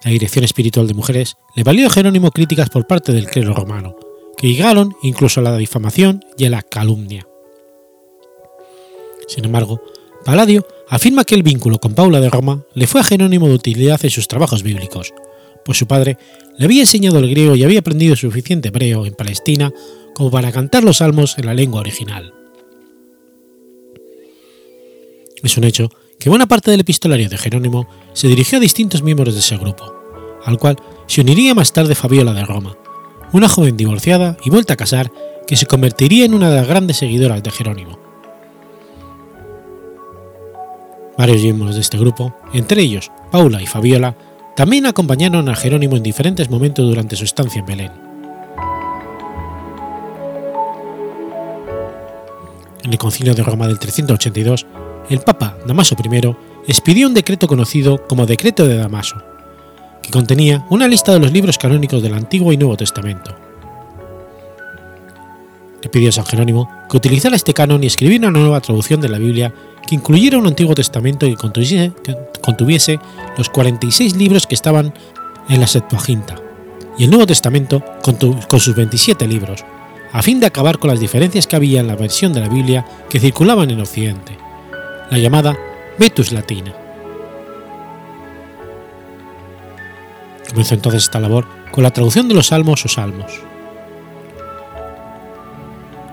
La dirección espiritual de mujeres le valió a Jerónimo críticas por parte del clero romano, que llegaron incluso a la difamación y a la calumnia. Sin embargo, Palladio afirma que el vínculo con Paula de Roma le fue a Jerónimo de utilidad en sus trabajos bíblicos, pues su padre le había enseñado el griego y había aprendido suficiente hebreo en Palestina como para cantar los salmos en la lengua original. Es un hecho que buena parte del epistolario de Jerónimo se dirigió a distintos miembros de ese grupo, al cual se uniría más tarde Fabiola de Roma, una joven divorciada y vuelta a casar que se convertiría en una de las grandes seguidoras de Jerónimo. Varios miembros de este grupo, entre ellos Paula y Fabiola, también acompañaron a Jerónimo en diferentes momentos durante su estancia en Belén. En el concilio de Roma del 382, el Papa Damaso I expidió un decreto conocido como Decreto de Damaso, que contenía una lista de los libros canónicos del Antiguo y Nuevo Testamento. Le pidió a San Jerónimo que utilizara este canon y escribiera una nueva traducción de la Biblia que incluyera un Antiguo Testamento que contuviese, los 46 libros que estaban en la Septuaginta y el Nuevo Testamento con, con sus 27 libros, a fin de acabar con las diferencias que había en la versión de la Biblia que circulaban en Occidente la llamada Vetus Latina. Comenzó entonces esta labor con la traducción de los salmos o salmos.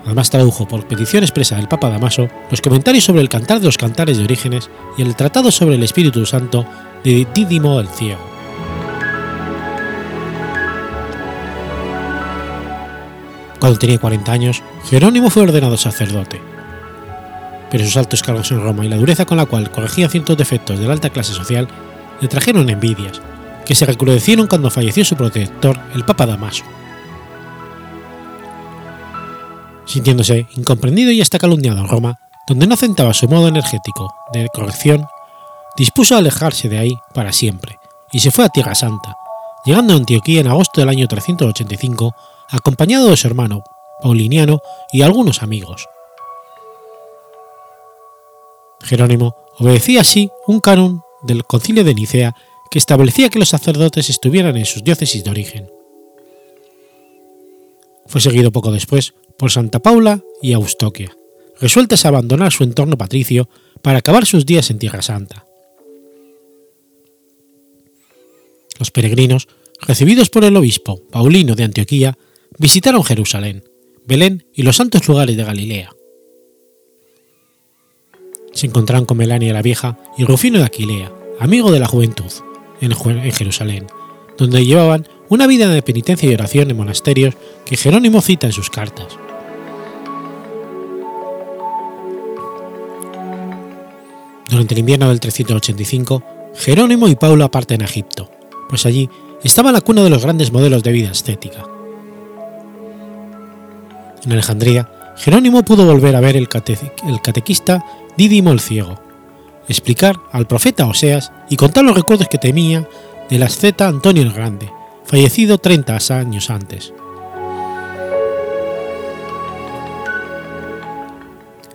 Además tradujo por petición expresa del Papa Damaso los comentarios sobre el Cantar de los Cantares de Orígenes y el Tratado sobre el Espíritu Santo de Dídimo el Ciego. Cuando tenía 40 años, Jerónimo fue ordenado sacerdote pero sus altos cargos en Roma y la dureza con la cual corregía ciertos defectos de la alta clase social le trajeron envidias, que se recrudecieron cuando falleció su protector, el Papa Damaso. Sintiéndose incomprendido y hasta calumniado en Roma, donde no aceptaba su modo energético de corrección, dispuso a alejarse de ahí para siempre y se fue a Tierra Santa, llegando a Antioquía en agosto del año 385, acompañado de su hermano, Pauliniano y algunos amigos. Jerónimo obedecía así un canon del concilio de Nicea que establecía que los sacerdotes estuvieran en sus diócesis de origen. Fue seguido poco después por Santa Paula y Eustoquia, resueltas a abandonar su entorno patricio para acabar sus días en Tierra Santa. Los peregrinos recibidos por el obispo Paulino de Antioquía, visitaron Jerusalén, Belén y los santos lugares de Galilea. Se encontraron con Melania la Vieja y Rufino de Aquilea, amigo de la juventud, en Jerusalén, donde llevaban una vida de penitencia y oración en monasterios que Jerónimo cita en sus cartas. Durante el invierno del 385, Jerónimo y Paula parten a Egipto, pues allí estaba la cuna de los grandes modelos de vida ascética. En Alejandría, Jerónimo pudo volver a ver el, catequista Dídimo el Ciego, explicar al profeta Oseas y contar los recuerdos que temía del asceta Antonio el Grande, fallecido 30 años antes.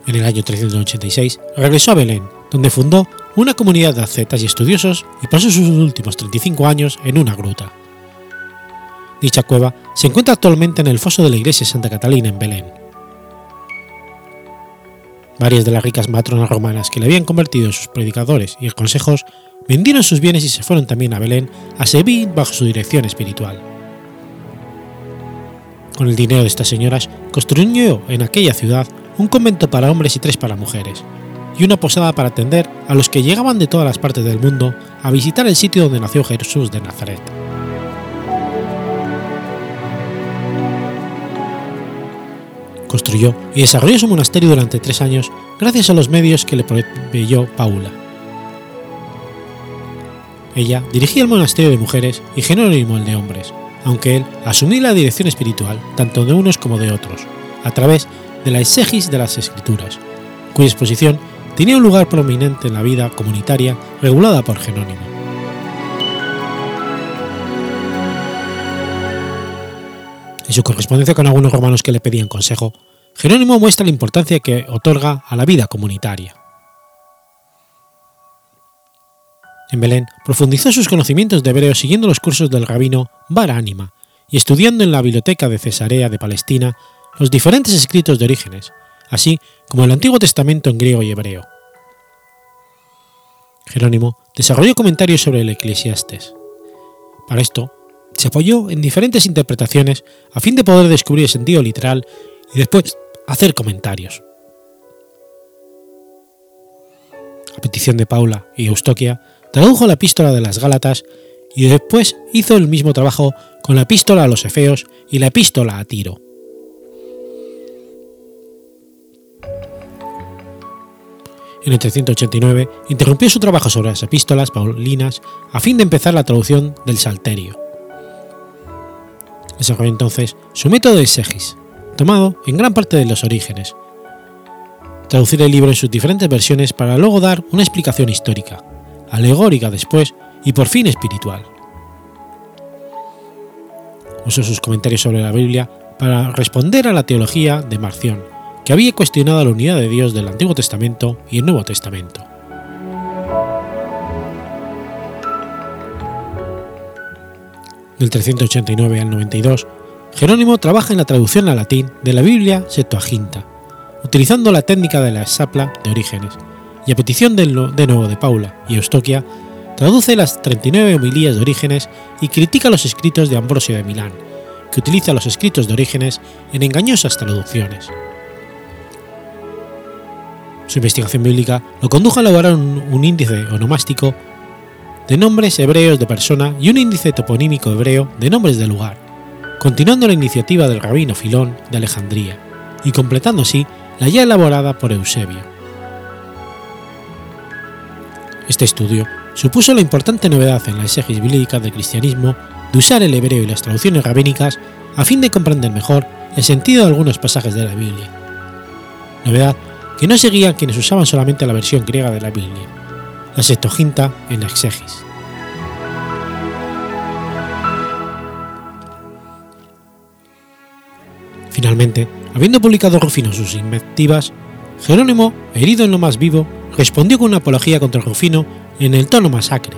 En el año 386 regresó a Belén, donde fundó una comunidad de ascetas y estudiosos y pasó sus últimos 35 años en una gruta. Dicha cueva se encuentra actualmente en el foso de la iglesia Santa Catalina en Belén. Varias de las ricas matronas romanas que le habían convertido en sus predicadores y consejos vendieron sus bienes y se fueron también a Belén a servir bajo su dirección espiritual. Con el dinero de estas señoras construyó en aquella ciudad un convento para hombres y tres para mujeres, y una posada para atender a los que llegaban de todas las partes del mundo a visitar el sitio donde nació Jesús de Nazaret. Construyó y desarrolló su monasterio durante tres años gracias a los medios que le proveyó Paula. Ella dirigía el monasterio de mujeres y Jerónimo el de hombres, aunque él asumía la dirección espiritual tanto de unos como de otros, a través de la exegis de las escrituras, cuya exposición tenía un lugar prominente en la vida comunitaria regulada por Jerónimo. En su correspondencia con algunos romanos que le pedían consejo, Jerónimo muestra la importancia que otorga a la vida comunitaria. En Belén profundizó sus conocimientos de hebreo siguiendo los cursos del rabino Bar Anima y estudiando en la biblioteca de Cesarea de Palestina los diferentes escritos de Orígenes, así como el Antiguo Testamento en griego y hebreo. Jerónimo desarrolló comentarios sobre el Eclesiastes. Para esto, se apoyó en diferentes interpretaciones a fin de poder descubrir el sentido literal y después hacer comentarios. A petición de Paula y Eustoquia, tradujo la epístola de las Gálatas y después hizo el mismo trabajo con la epístola a los Efeos y la epístola a Tiro. En el 389 interrumpió su trabajo sobre las epístolas paulinas a fin de empezar la traducción del Salterio. Desarrolló entonces su método de exegis, tomado en gran parte de los orígenes. Traducir el libro en sus diferentes versiones para luego dar una explicación histórica, alegórica después y por fin espiritual. Usó sus comentarios sobre la Biblia para responder a la teología de Marción, que había cuestionado la unidad de Dios del Antiguo Testamento y el Nuevo Testamento. Del 389 al 92, Jerónimo trabaja en la traducción al latín de la Biblia Septuaginta, utilizando la técnica de la sapla de Orígenes, y a petición de nuevo de Paula y Eustoquia, traduce las 39 homilías de Orígenes y critica los escritos de Ambrosio de Milán, que utiliza los escritos de Orígenes en engañosas traducciones. Su investigación bíblica lo condujo a elaborar un, índice onomástico de nombres hebreos de persona y un índice toponímico hebreo de nombres de lugar, continuando la iniciativa del rabino Filón de Alejandría y completando así la ya elaborada por Eusebio. Este estudio supuso la importante novedad en la exegis bíblica del cristianismo de usar el hebreo y las traducciones rabínicas a fin de comprender mejor el sentido de algunos pasajes de la Biblia. Novedad que no seguían quienes usaban solamente la versión griega de la Biblia, la Septuaginta en la Exegis. Finalmente, habiendo publicado Rufino sus invectivas, Jerónimo, herido en lo más vivo, respondió con una apología contra Rufino en el tono masacre,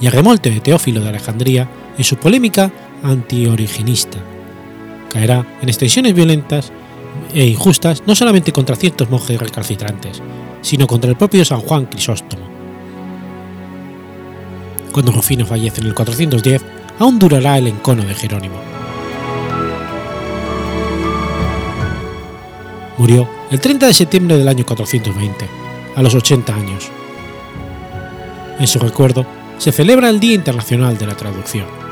y a remolte de Teófilo de Alejandría en su polémica antioriginista. Caerá en extensiones violentas e injustas no solamente contra ciertos monjes recalcitrantes, sino contra el propio San Juan Crisóstomo. Cuando Rufino fallece en el 410, aún durará el encono de Jerónimo. Murió el 30 de septiembre del año 420, a los 80 años. En su recuerdo se celebra el Día Internacional de la Traducción.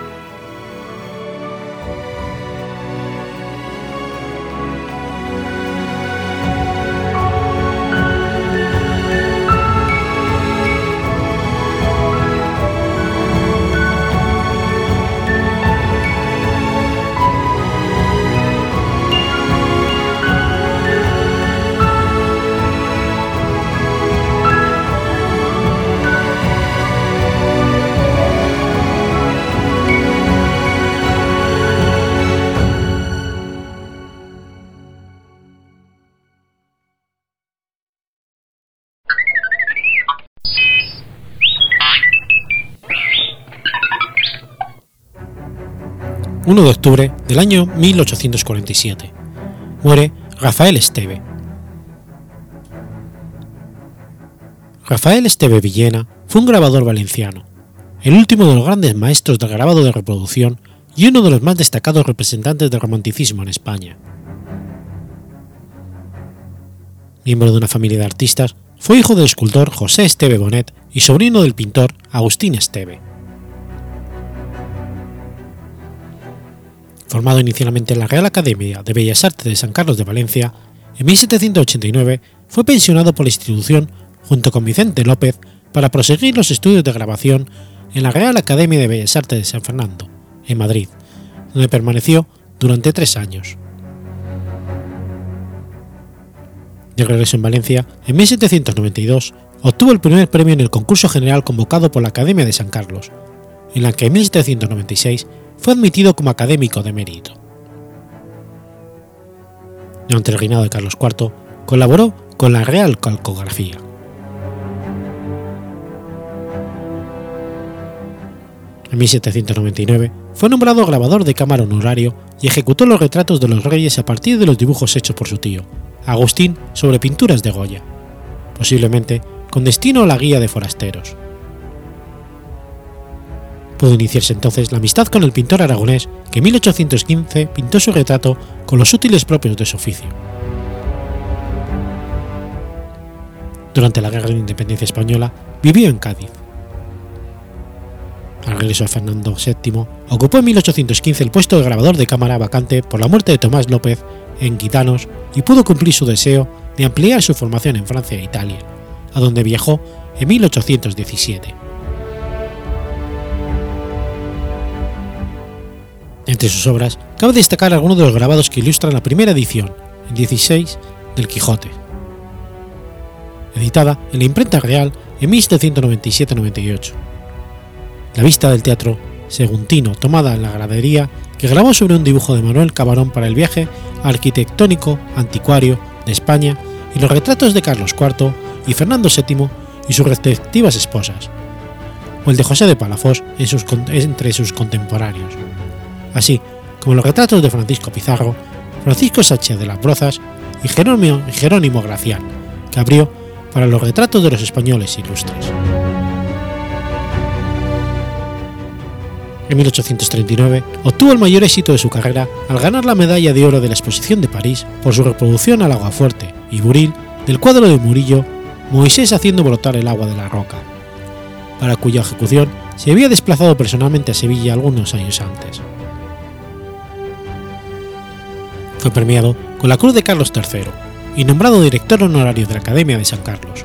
1 de octubre del año 1847. Muere Rafael Esteve. Rafael Esteve Villena fue un grabador valenciano, el último de los grandes maestros del grabado de reproducción y uno de los más destacados representantes del romanticismo en España. Miembro de una familia de artistas, fue hijo del escultor José Esteve Bonet y sobrino del pintor Agustín Esteve. Formado inicialmente en la Real Academia de Bellas Artes de San Carlos de Valencia, en 1789 fue pensionado por la institución junto con Vicente López para proseguir los estudios de grabación en la Real Academia de Bellas Artes de San Fernando, en Madrid, donde permaneció durante tres años. De regreso en Valencia, en 1792 obtuvo el primer premio en el concurso general convocado por la Academia de San Carlos, en la que en 1796 fue admitido como académico de mérito. Durante el reinado de Carlos IV, colaboró con la Real Calcografía. En 1799 fue nombrado grabador de cámara honorario y ejecutó los retratos de los reyes a partir de los dibujos hechos por su tío, Agustín, sobre pinturas de Goya, posiblemente con destino a la guía de forasteros. Pudo iniciarse entonces la amistad con el pintor aragonés que en 1815 pintó su retrato con los útiles propios de su oficio. Durante la Guerra de Independencia Española vivió en Cádiz. Al regreso a Fernando VII, ocupó en 1815 el puesto de grabador de cámara vacante por la muerte de Tomás López en Gitanos y pudo cumplir su deseo de ampliar su formación en Francia e Italia, a donde viajó en 1817. Entre sus obras, cabe destacar algunos de los grabados que ilustran la primera edición, en 16, del Quijote, editada en la imprenta real en 1797-98. La vista del teatro seguntino tomada en la gradería que grabó sobre un dibujo de Manuel Cabarón para el viaje arquitectónico anticuario de España y los retratos de Carlos IV y Fernando VII y sus respectivas esposas, o el de José de Palafós entre sus contemporáneos así como los retratos de Francisco Pizarro, Francisco Sánchez de las Brozas y Jerónimo, Jerónimo Gracián, que abrió para los retratos de los españoles ilustres. En 1839 obtuvo el mayor éxito de su carrera al ganar la medalla de oro de la Exposición de París por su reproducción al aguafuerte y buril del cuadro de Murillo Moisés haciendo brotar el agua de la roca, para cuya ejecución se había desplazado personalmente a Sevilla algunos años antes. Premiado con la Cruz de Carlos III y nombrado director honorario de la Academia de San Carlos.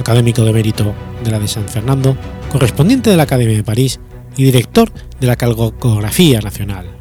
Académico de mérito de la de San Fernando, correspondiente de la Academia de París y director de la Calcografía Nacional.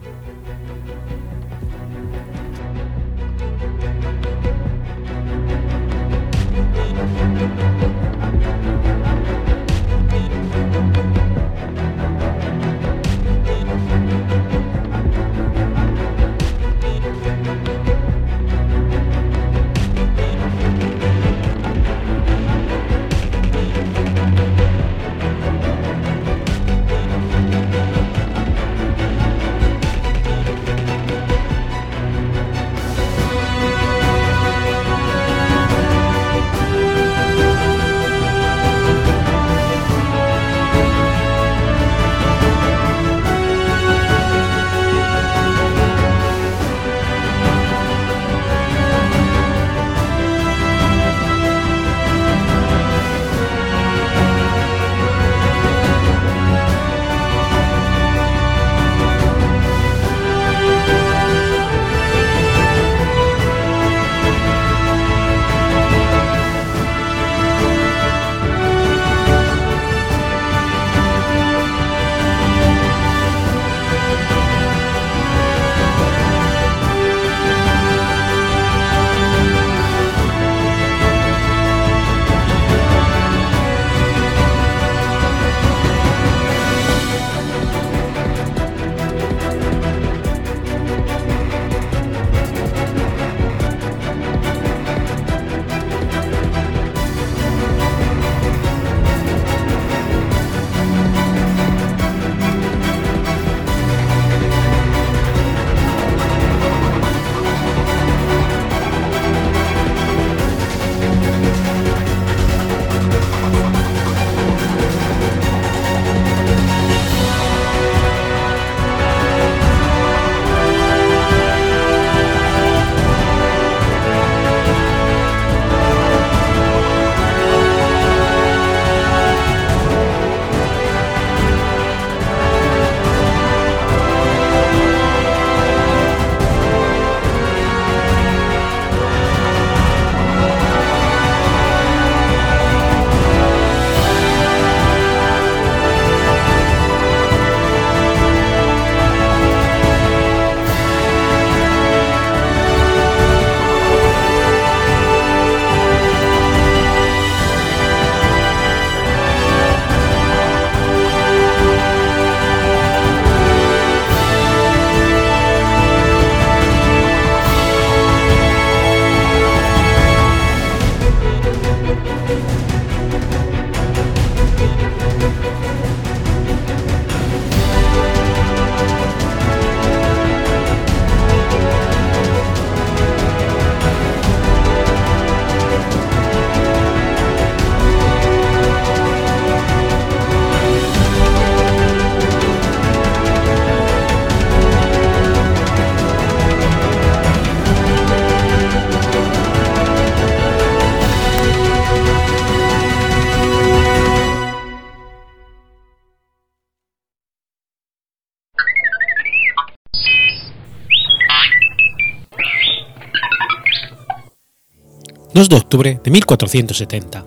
2 de octubre de 1470.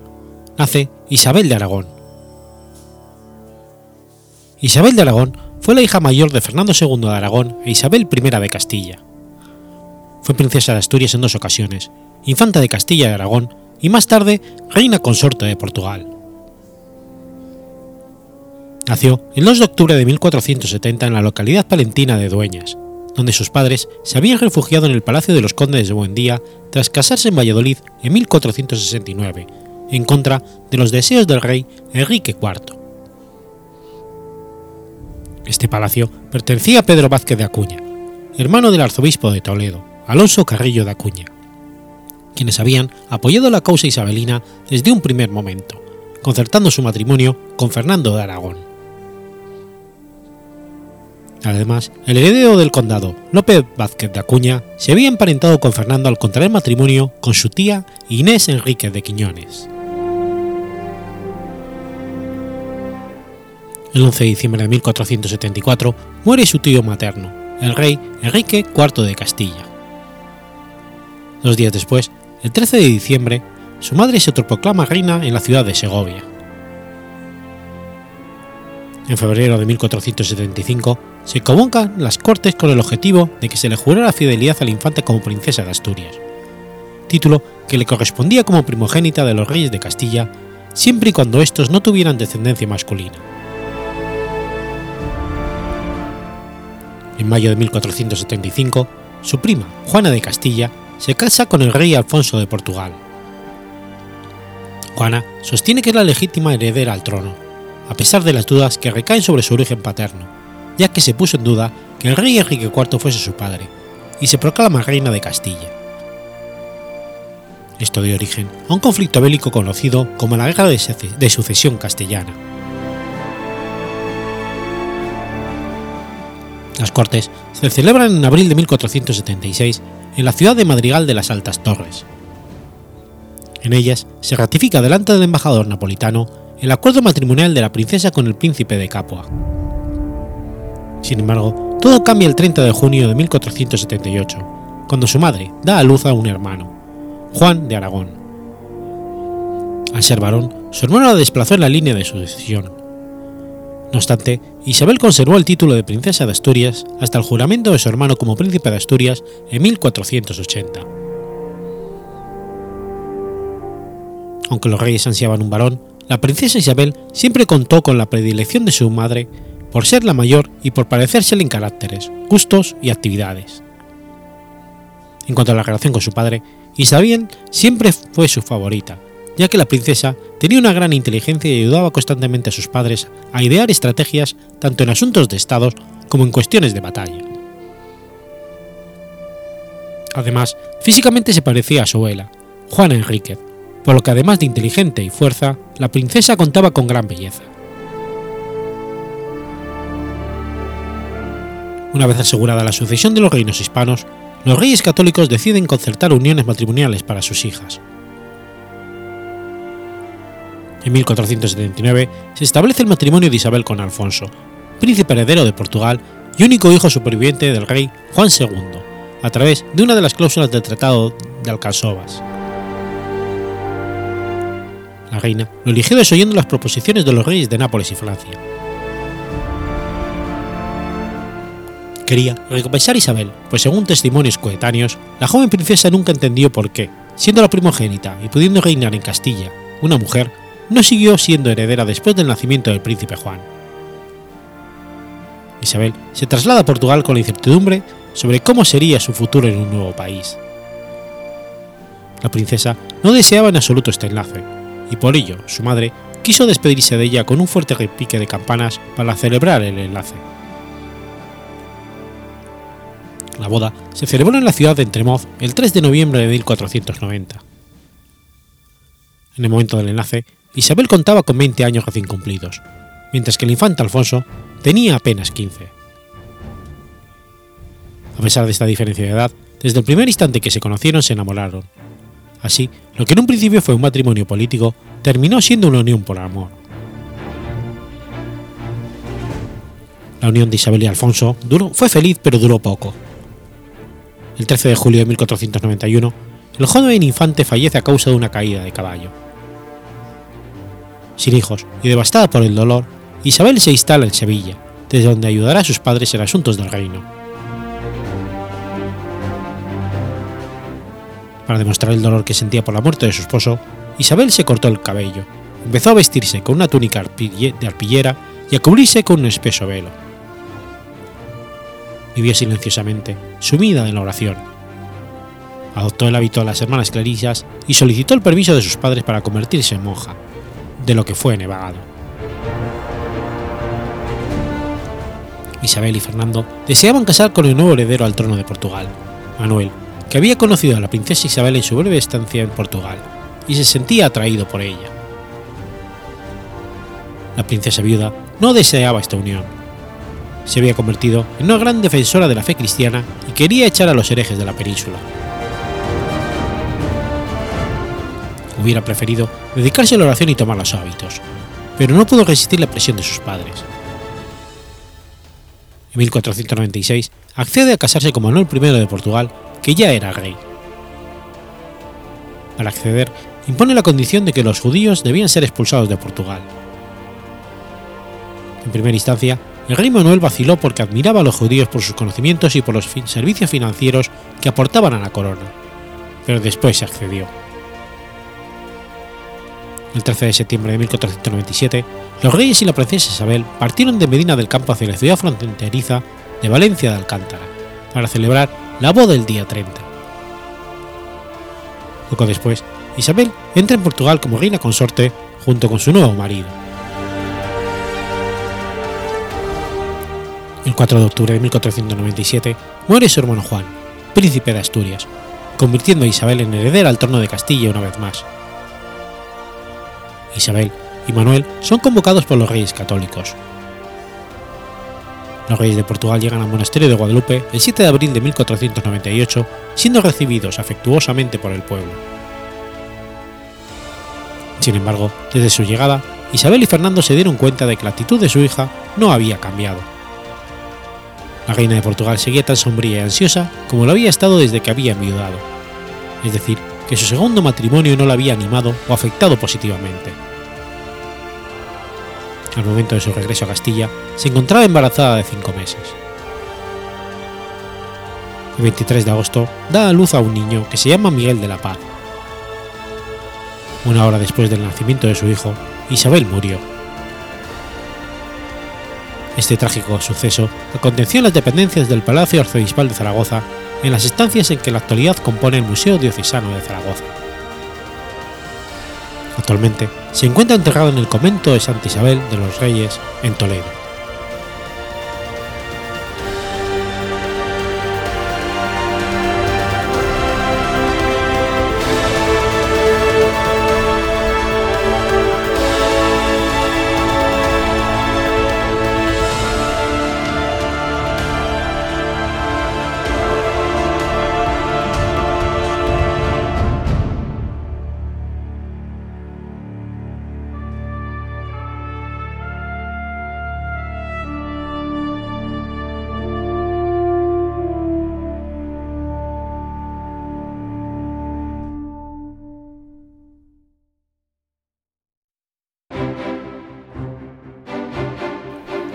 Nace Isabel de Aragón. Isabel de Aragón fue la hija mayor de Fernando II de Aragón e Isabel I de Castilla. Fue princesa de Asturias en dos ocasiones, infanta de Castilla y Aragón y más tarde reina consorte de Portugal. Nació el 2 de octubre de 1470 en la localidad palentina de Dueñas, donde sus padres se habían refugiado en el Palacio de los Condes de Buendía tras casarse en Valladolid en 1469, en contra de los deseos del rey Enrique IV. Este palacio pertenecía a Pedro Vázquez de Acuña, hermano del arzobispo de Toledo, Alonso Carrillo de Acuña, quienes habían apoyado la causa isabelina desde un primer momento, concertando su matrimonio con Fernando de Aragón. Además, el heredero del condado, López Vázquez de Acuña, se había emparentado con Fernando al contraer matrimonio con su tía Inés Enríquez de Quiñones. El 11 de diciembre de 1474 muere su tío materno, el rey Enrique IV de Castilla. Dos días después, el 13 de diciembre, su madre se autoproclama reina en la ciudad de Segovia. En febrero de 1475 se convocan las Cortes con el objetivo de que se le jurara fidelidad al infante como princesa de Asturias, título que le correspondía como primogénita de los reyes de Castilla, siempre y cuando estos no tuvieran descendencia masculina. En mayo de 1475, su prima, Juana de Castilla, se casa con el rey Alfonso de Portugal. Juana sostiene que es la legítima heredera al trono, a pesar de las dudas que recaen sobre su origen paterno, ya que se puso en duda que el rey Enrique IV fuese su padre, y se proclama reina de Castilla. Esto dio origen a un conflicto bélico conocido como la Guerra de Sucesión Castellana. Las Cortes se celebran en abril de 1476 en la ciudad de Madrigal de las Altas Torres. En ellas se ratifica delante del embajador napolitano el acuerdo matrimonial de la princesa con el príncipe de Capua. Sin embargo, todo cambia el 30 de junio de 1478, cuando su madre da a luz a un hermano, Juan de Aragón. Al ser varón, su hermano la desplazó en la línea de sucesión. No obstante, Isabel conservó el título de princesa de Asturias hasta el juramento de su hermano como príncipe de Asturias en 1480. Aunque los reyes ansiaban un varón, la princesa Isabel siempre contó con la predilección de su madre por ser la mayor y por parecérsele en caracteres, gustos y actividades. En cuanto a la relación con su padre, Isabel siempre fue su favorita, ya que la princesa tenía una gran inteligencia y ayudaba constantemente a sus padres a idear estrategias tanto en asuntos de estados como en cuestiones de batalla. Además, físicamente se parecía a su abuela, Juana Enríquez, por lo que además de inteligente y fuerza, la princesa contaba con gran belleza. Una vez asegurada la sucesión de los reinos hispanos, los reyes católicos deciden concertar uniones matrimoniales para sus hijas. En 1479 se establece el matrimonio de Isabel con Alfonso, príncipe heredero de Portugal y único hijo superviviente del rey Juan II, a través de una de las cláusulas del Tratado de Alcasovas. La reina lo eligió desoyendo las proposiciones de los reyes de Nápoles y Francia quería recompensar a Isabel, pues según testimonios coetáneos, la joven princesa nunca entendió por qué, siendo la primogénita y pudiendo reinar en Castilla, una mujer, no siguió siendo heredera después del nacimiento del príncipe Juan. Isabel se traslada a Portugal con la incertidumbre sobre cómo sería su futuro en un nuevo país. La princesa no deseaba en absoluto este enlace, y por ello su madre quiso despedirse de ella con un fuerte repique de campanas para celebrar el enlace. La boda se celebró en la ciudad de Entremoz el 3 de noviembre de 1490. En el momento del enlace, Isabel contaba con 20 años recién cumplidos, mientras que el infante Alfonso tenía apenas 15. A pesar de esta diferencia de edad, desde el primer instante que se conocieron se enamoraron. Así, lo que en un principio fue un matrimonio político terminó siendo una unión por amor. La unión de Isabel y Alfonso fue feliz pero duró poco el 13 de julio de 1491, el joven infante fallece a causa de una caída de caballo. Sin hijos y devastada por el dolor, Isabel se instala en Sevilla, desde donde ayudará a sus padres en asuntos del reino. Para demostrar el dolor que sentía por la muerte de su esposo, Isabel se cortó el cabello, empezó a vestirse con una túnica de arpillera y a cubrirse con un espeso velo. Vivió silenciosamente, sumida en la oración. Adoptó el hábito de las hermanas clarisas y solicitó el permiso de sus padres para convertirse en monja, de lo que fue nevado. Isabel y Fernando deseaban casar con el nuevo heredero al trono de Portugal, Manuel, que había conocido a la princesa Isabel en su breve estancia en Portugal, y se sentía atraído por ella. La princesa viuda no deseaba esta unión. Se había convertido en una gran defensora de la fe cristiana y quería echar a los herejes de la península. Hubiera preferido dedicarse a la oración y tomar los hábitos, pero no pudo resistir la presión de sus padres. En 1496 accede a casarse con Manuel I de Portugal, que ya era rey. Al acceder, impone la condición de que los judíos debían ser expulsados de Portugal. En primera instancia, el rey Manuel vaciló porque admiraba a los judíos por sus conocimientos y por los servicios financieros que aportaban a la corona, pero después se accedió. El 13 de septiembre de 1497, los reyes y la princesa Isabel partieron de Medina del Campo hacia la ciudad fronteriza de Valencia de Alcántara para celebrar la boda del día 30. Poco después, Isabel entra en Portugal como reina consorte junto con su nuevo marido. El 4 de octubre de 1497 muere su hermano Juan, príncipe de Asturias, convirtiendo a Isabel en heredera al trono de Castilla una vez más. Isabel y Manuel son convocados por los reyes católicos. Los reyes de Portugal llegan al monasterio de Guadalupe el 7 de abril de 1498, siendo recibidos afectuosamente por el pueblo. Sin embargo, desde su llegada, Isabel y Fernando se dieron cuenta de que la actitud de su hija no había cambiado. La reina de Portugal seguía tan sombría y ansiosa como lo había estado desde que había enviudado, es decir, que su segundo matrimonio no la había animado o afectado positivamente. Al momento de su regreso a Castilla, se encontraba embarazada de cinco meses. El 23 de agosto da a luz a un niño que se llama Miguel de la Paz. Una hora después del nacimiento de su hijo, Isabel murió. Este trágico suceso aconteció en las dependencias del Palacio Arzobispal de Zaragoza, en las estancias en que en la actualidad compone el Museo Diocesano de Zaragoza. Actualmente se encuentra enterrado en el convento de Santa Isabel de los Reyes, en Toledo.